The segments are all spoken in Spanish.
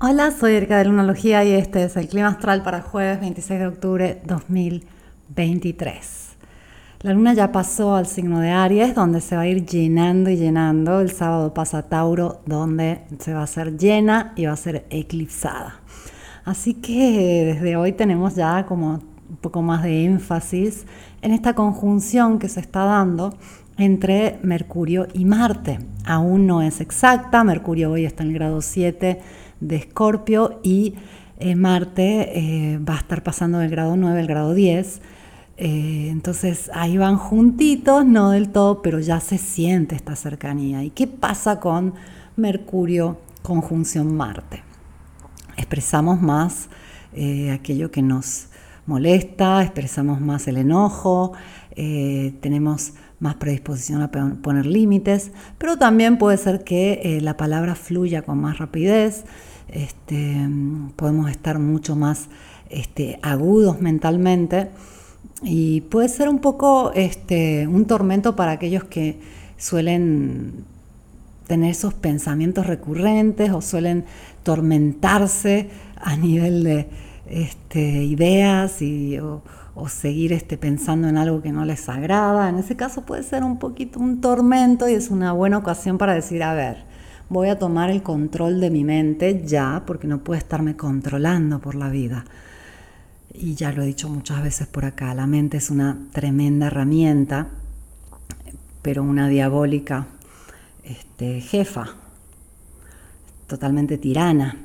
Hola, soy Erika de Lunalogía y este es el clima astral para jueves 26 de octubre 2023. La luna ya pasó al signo de Aries, donde se va a ir llenando y llenando. El sábado pasa Tauro, donde se va a hacer llena y va a ser eclipsada. Así que desde hoy tenemos ya como un poco más de énfasis en esta conjunción que se está dando entre Mercurio y Marte. Aún no es exacta, Mercurio hoy está en el grado 7 de Escorpio y eh, Marte eh, va a estar pasando del grado 9 al grado 10 eh, entonces ahí van juntitos, no del todo, pero ya se siente esta cercanía. ¿Y qué pasa con Mercurio conjunción Marte? Expresamos más aquello que nos molesta, expresamos más el enojo, tenemos más predisposición a poner límites, pero también puede ser que la palabra fluya con más rapidez, este, podemos estar mucho más este, agudos mentalmente y puede ser un poco este, un tormento para aquellos que suelen tener esos pensamientos recurrentes o suelen tormentarse a nivel de ideas y, o, seguir este, pensando en algo que no les agrada. En ese caso puede ser un poquito un tormento y es una buena ocasión para decir, a ver, voy a tomar el control de mi mente ya porque no puedo estarme controlando por la vida y ya lo he dicho muchas veces por acá, la mente es una tremenda herramienta, pero una diabólica este, jefa, totalmente tirana.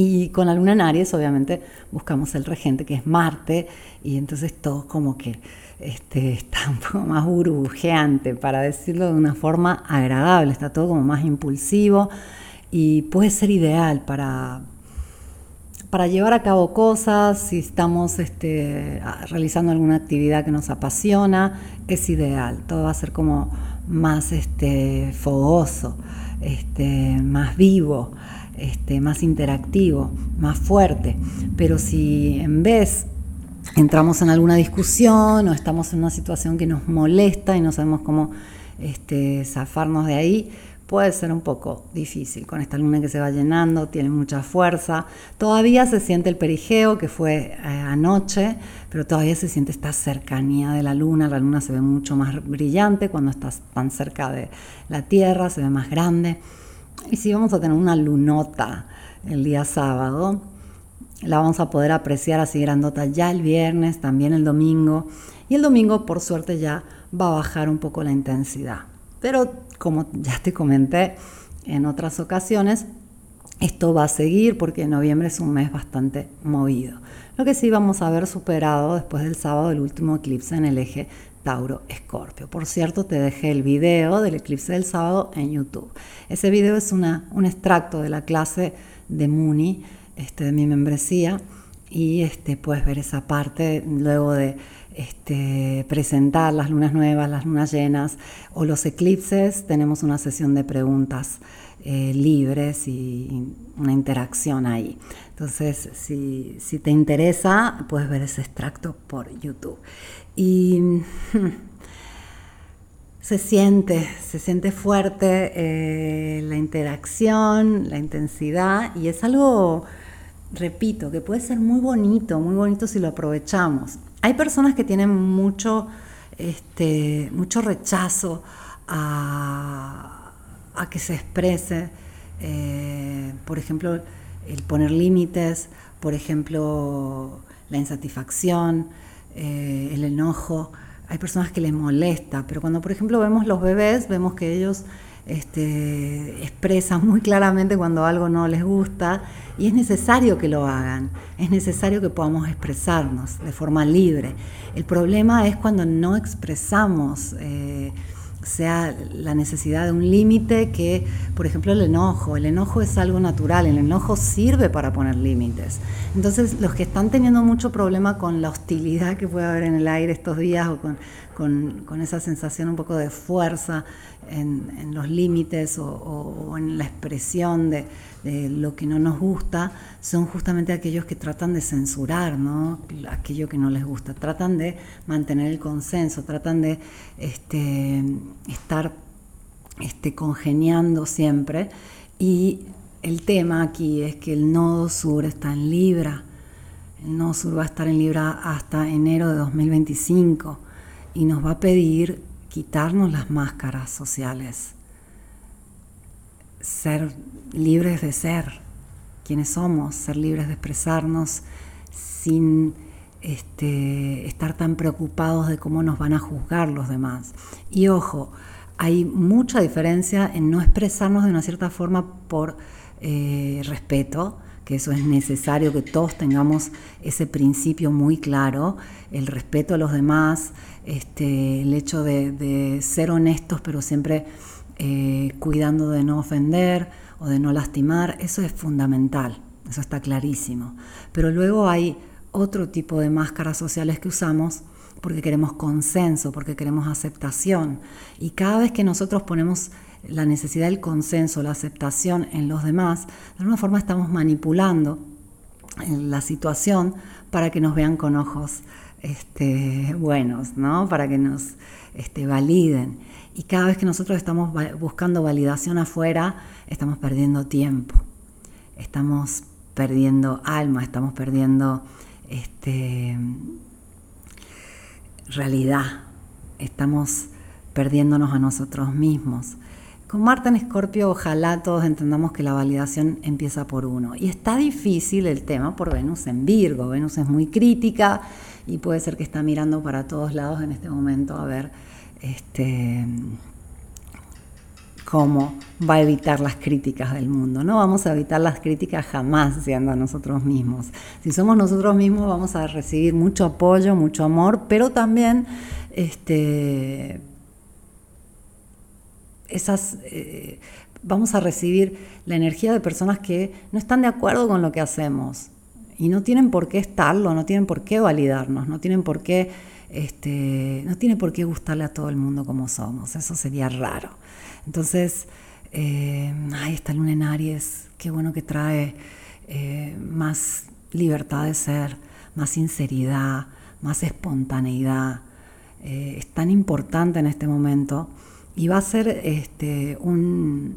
Y con la luna en Aries, obviamente, buscamos el regente, que es Marte, y entonces todo como que este, está un poco más burbujeante, para decirlo de una forma agradable, está todo como más impulsivo y puede ser ideal para, para llevar a cabo cosas, si estamos este, realizando alguna actividad que nos apasiona, es ideal. Todo va a ser como más este, fogoso, más vivo, este, más interactivo, más fuerte. Pero si en vez entramos en alguna discusión o estamos en una situación que nos molesta y no sabemos cómo este, zafarnos de ahí, puede ser un poco difícil con esta luna que se va llenando, tiene mucha fuerza. Todavía se siente el perigeo que fue eh, anoche, pero todavía se siente esta cercanía de la luna. La luna se ve mucho más brillante cuando estás tan cerca de la Tierra, se ve más grande. Y si vamos a tener una lunota el día sábado, la vamos a poder apreciar así grandota ya el viernes, también el domingo. Y el domingo, por suerte, ya va a bajar un poco la intensidad. Pero como ya te comenté en otras ocasiones, esto va a seguir porque noviembre es un mes bastante movido. Lo que sí vamos a ver superado después del sábado el último eclipse en el eje Tauro-Escorpio. Por cierto, te dejé el video del eclipse del sábado en YouTube. Ese video es una, un extracto de la clase de Muni, este, de mi membresía, y este, puedes ver esa parte luego de este, presentar las lunas nuevas, las lunas llenas o los eclipses, tenemos una sesión de preguntas eh, libres y una interacción ahí. Entonces, si, te interesa, puedes ver ese extracto por YouTube. Y se siente, se siente fuerte eh, la interacción, la intensidad, y es algo, repito, que puede ser muy bonito, muy bonito si lo aprovechamos. Hay personas que tienen mucho, este, mucho rechazo a, que se exprese, eh, por ejemplo, el poner límites, por ejemplo, la insatisfacción, eh, el enojo. Hay personas que les molesta, pero cuando, por ejemplo, vemos los bebés, vemos que ellos este, expresan muy claramente cuando algo no les gusta y es necesario que lo hagan, es necesario que podamos expresarnos de forma libre. El problema es cuando no expresamos. Eh, sea la necesidad de un límite que, por ejemplo, el enojo. El enojo es algo natural, el enojo sirve para poner límites. Entonces, los que están teniendo mucho problema con la hostilidad que puede haber en el aire estos días o con, esa sensación un poco de fuerza en, los límites o en la expresión de, de lo que no nos gusta son justamente aquellos que tratan de censurar ¿no? aquello que no les gusta, tratan de mantener el consenso, tratan de este, estar este, congeniando siempre y el tema aquí es que el nodo sur está en Libra. El nodo sur va a estar en Libra hasta enero de 2025 y nos va a pedir quitarnos las máscaras sociales, ser libres de ser quienes somos, ser libres de expresarnos sin este, estar tan preocupados de cómo nos van a juzgar los demás. Y ojo, hay mucha diferencia en no expresarnos de una cierta forma por eh, respeto, que eso es necesario que todos tengamos ese principio muy claro, el respeto a los demás, este, el hecho de, ser honestos pero siempre eh, cuidando de no ofender o de no lastimar, eso es fundamental, eso está clarísimo. Pero luego hay otro tipo de máscaras sociales que usamos porque queremos consenso, porque queremos aceptación. Y cada vez que nosotros ponemos la necesidad del consenso, la aceptación en los demás, de alguna forma estamos manipulando la situación para que nos vean con ojos este, buenos, ¿no? para que nos este, validen. Y cada vez que nosotros estamos buscando validación afuera, estamos perdiendo tiempo, estamos perdiendo alma, estamos perdiendo este, realidad, estamos perdiéndonos a nosotros mismos. Con Marta en Escorpio, ojalá todos entendamos que la validación empieza por uno. Y está difícil el tema por Venus en Virgo. Venus es muy crítica y puede ser que está mirando para todos lados en este momento a ver este, cómo va a evitar las críticas del mundo. No vamos a evitar las críticas jamás siendo nosotros mismos. Si somos nosotros mismos vamos a recibir mucho apoyo, mucho amor, pero también este, esas, eh, vamos a recibir la energía de personas que no están de acuerdo con lo que hacemos y no tienen por qué estarlo, no tienen por qué validarnos, no tienen por qué, este, no tiene por qué gustarle a todo el mundo como somos. Eso sería raro. Entonces, eh, ahí está Luna en Aries, qué bueno que trae eh, más libertad de ser, más sinceridad, más espontaneidad. Eh, es tan importante en este momento y va a ser este, un,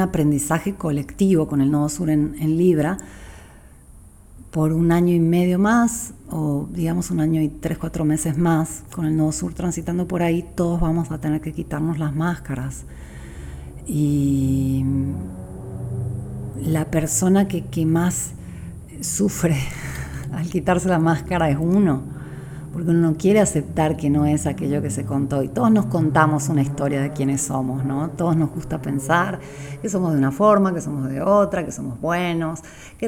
aprendizaje colectivo con el Nodo Sur en Libra por un año y medio más, o digamos un año y tres, cuatro meses más, con el Nodo Sur transitando por ahí, todos vamos a tener que quitarnos las máscaras. Y la persona que, que más sufre al quitarse la máscara es uno porque uno no quiere aceptar que no es aquello que se contó. Y todos nos contamos una historia de quiénes somos, ¿no? Todos nos gusta pensar que somos de una forma, que somos de otra, que somos buenos, que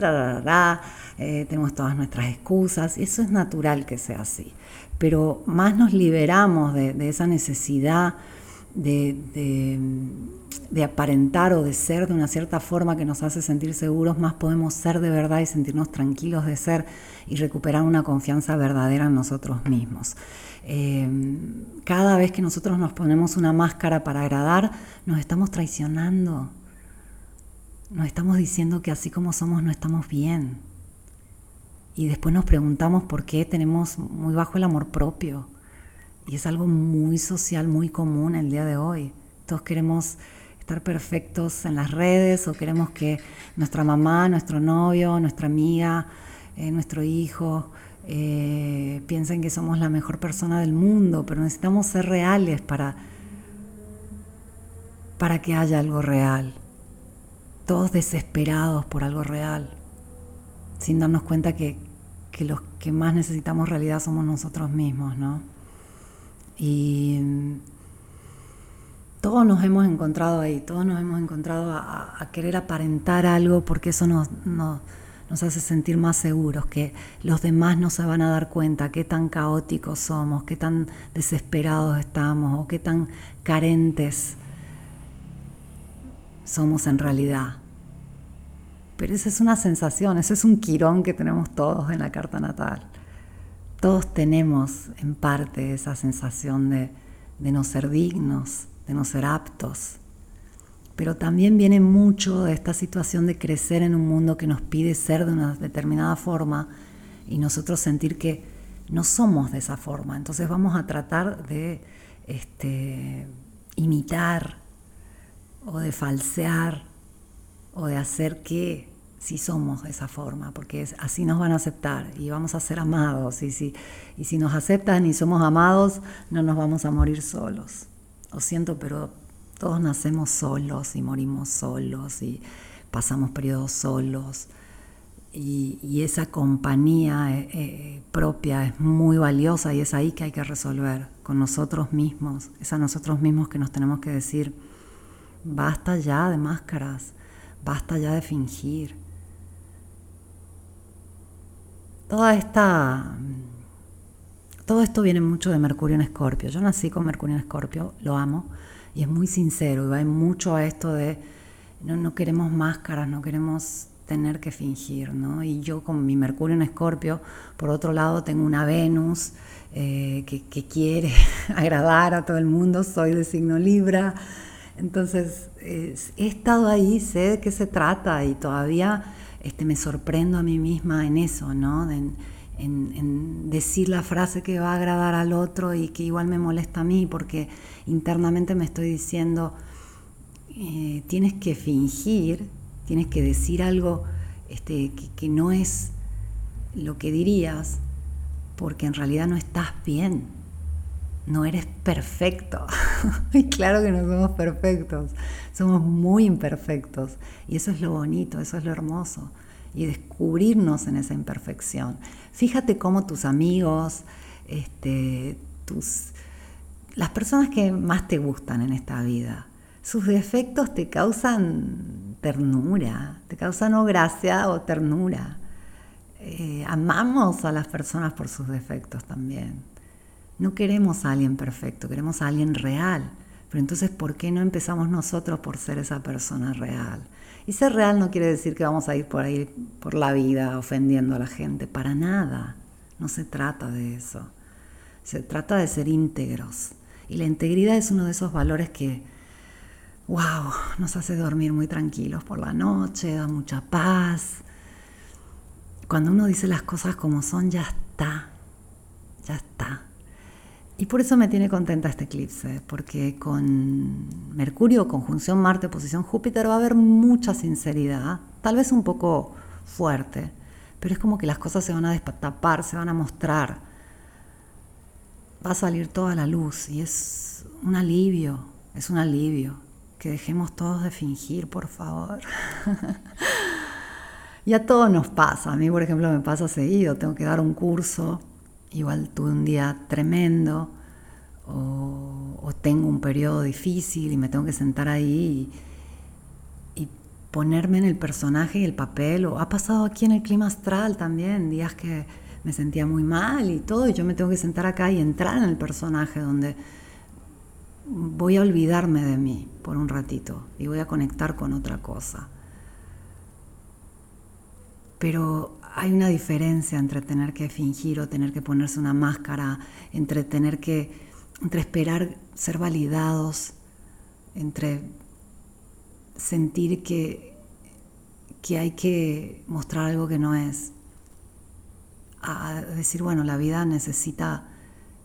eh, tenemos todas nuestras excusas, eso es natural que sea así. Pero más nos liberamos de, esa necesidad de de aparentar o de ser de una cierta forma que nos hace sentir seguros, más podemos ser de verdad y sentirnos tranquilos de ser y recuperar una confianza verdadera en nosotros mismos. Eh, cada vez que nosotros nos ponemos una máscara para agradar, nos estamos traicionando. Nos estamos diciendo que así como somos no estamos bien. Y después nos preguntamos por qué tenemos muy bajo el amor propio. Y es algo muy social, muy común el día de hoy. Todos queremos estar perfectos en las redes o queremos que nuestra mamá, nuestro novio, nuestra amiga, eh, nuestro hijo eh, piensen que somos la mejor persona del mundo, pero necesitamos ser reales para, para que haya algo real. Todos desesperados por algo real, sin darnos cuenta que, que los que más necesitamos realidad somos nosotros mismos, ¿no? Y todos nos hemos encontrado ahí, todos nos hemos encontrado a, querer aparentar algo porque eso nos, nos, hace sentir más seguros, que los demás no se van a dar cuenta qué tan caóticos somos, qué tan desesperados estamos o qué tan carentes somos en realidad. Pero esa es una sensación, ese es un quirón que tenemos todos en la carta natal. Todos tenemos en parte esa sensación de, de no ser dignos, de no ser aptos. Pero también viene mucho de esta situación de crecer en un mundo que nos pide ser de una determinada forma y nosotros sentir que no somos de esa forma. Entonces vamos a tratar de este, imitar o de falsear o de hacer que si somos de esa forma, porque así nos van a aceptar y vamos a ser amados. Y si, y si nos aceptan y somos amados, no nos vamos a morir solos. Lo siento, pero todos nacemos solos y morimos solos y pasamos periodos solos. Y, esa compañía eh, eh, propia es muy valiosa y es ahí que hay que resolver con nosotros mismos. Es a nosotros mismos que nos tenemos que decir, basta ya de máscaras, basta ya de fingir Toda esta. Todo esto viene mucho de Mercurio en Escorpio. Yo nací con Mercurio en Escorpio, lo amo, y es muy sincero, y va mucho a esto de no, no queremos máscaras, no queremos tener que fingir, ¿no? Y yo con mi Mercurio en Escorpio, por otro lado tengo una Venus eh, que, que, quiere agradar a todo el mundo, soy de signo Libra, entonces he estado ahí, sé de qué se trata y todavía este, me sorprendo a mí misma en eso, ¿no? En, decir la frase que va a agradar al otro y que igual me molesta a mí, porque internamente me estoy diciendo, eh, tienes que fingir, tienes que decir algo este, que, no es lo que dirías, porque en realidad no estás bien, no eres perfecto. y claro que no somos perfectos. Somos muy imperfectos y eso es lo bonito, eso es lo hermoso y descubrirnos en esa imperfección. Fíjate cómo tus amigos, este, tus, las personas que más te gustan en esta vida, sus defectos te causan ternura, te causan o gracia o ternura. Eh, amamos a las personas por sus defectos también. No queremos a alguien perfecto, queremos a alguien real. Pero entonces, ¿por qué no empezamos nosotros por ser esa persona real? Y ser real no quiere decir que vamos a ir por ahí por la vida ofendiendo a la gente, para nada. No se trata de eso. Se trata de ser íntegros. Y la integridad es uno de esos valores que, wow, nos hace dormir muy tranquilos por la noche, da mucha paz. Cuando uno dice las cosas como son, ya está, ya está. Y por eso me tiene contenta este eclipse, porque con Mercurio, conjunción Marte, posición Júpiter, va a haber mucha sinceridad, tal vez un poco fuerte, pero es como que las cosas se van a destapar, se van a mostrar, va a salir toda la luz y es un alivio, es un alivio, que dejemos todos de fingir, por favor. y a todos nos pasa, a mí por ejemplo me pasa seguido, tengo que dar un curso igual tuve un día tremendo o, tengo un periodo difícil y me tengo que sentar ahí y, ponerme en el personaje y el papel. O ha pasado aquí en el clima astral también, días que me sentía muy mal y todo, y yo me tengo que sentar acá y entrar en el personaje donde voy a olvidarme de mí por un ratito y voy a conectar con otra cosa. Pero hay una diferencia entre tener que fingir o tener que ponerse una máscara, entre tener que, entre esperar ser validados, entre sentir que, que hay que mostrar algo que no es, a decir, bueno, la vida necesita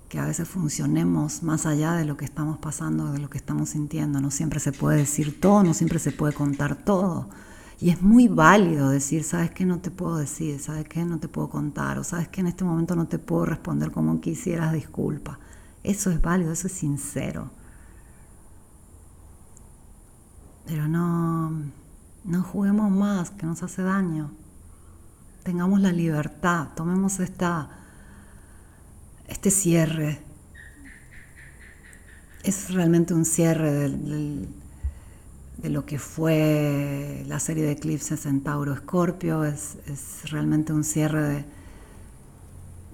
que a veces funcionemos más allá de lo que estamos pasando, de lo que estamos sintiendo. No siempre se puede decir todo, no siempre se puede contar todo. Y es muy válido decir, ¿sabes qué no te puedo decir? ¿Sabes qué no te puedo contar? O ¿sabes qué en este momento no te puedo responder como quisieras? Disculpa. Eso es válido, eso es sincero. Pero no, no juguemos más, que nos hace daño. Tengamos la libertad, tomemos esta, este cierre. Es realmente un cierre del de lo que fue la serie de eclipses en Tauro Escorpio, es, realmente un cierre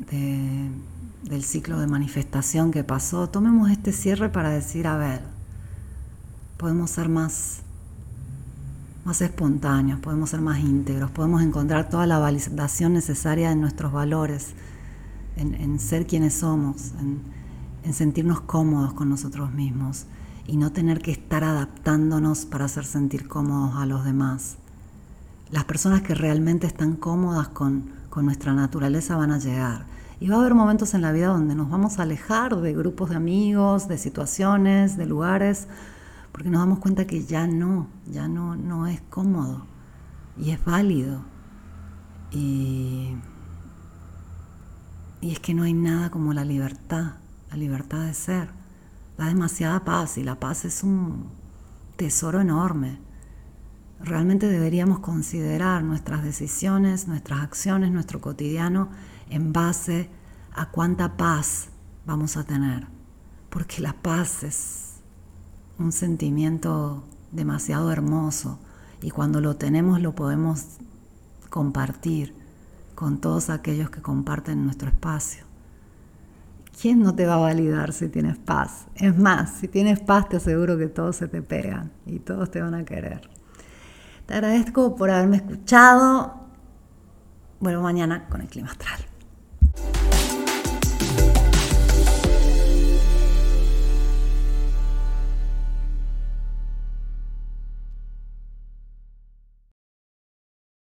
de, del ciclo de manifestación que pasó. Tomemos este cierre para decir, a ver, podemos ser más, más espontáneos, podemos ser más íntegros, podemos encontrar toda la validación necesaria en nuestros valores, en, ser quienes somos, en sentirnos cómodos con nosotros mismos y no tener que estar adaptándonos para hacer sentir cómodos a los demás. Las personas que realmente están cómodas con, con nuestra naturaleza van a llegar. Y va a haber momentos en la vida donde nos vamos a alejar de grupos de amigos, de situaciones, de lugares, porque nos damos cuenta que ya no, ya no, no es cómodo y es válido. Y, y es que no hay nada como la libertad, la libertad de ser. Da demasiada paz y la paz es un tesoro enorme. Realmente deberíamos considerar nuestras decisiones, nuestras acciones, nuestro cotidiano en base a cuánta paz vamos a tener. Porque la paz es un sentimiento demasiado hermoso y cuando lo tenemos lo podemos compartir con todos aquellos que comparten nuestro espacio. ¿Quién no te va a validar si tienes paz? Es más, si tienes paz te aseguro que todos se te pegan y todos te van a querer. Te agradezco por haberme escuchado. Vuelvo mañana con el clima astral.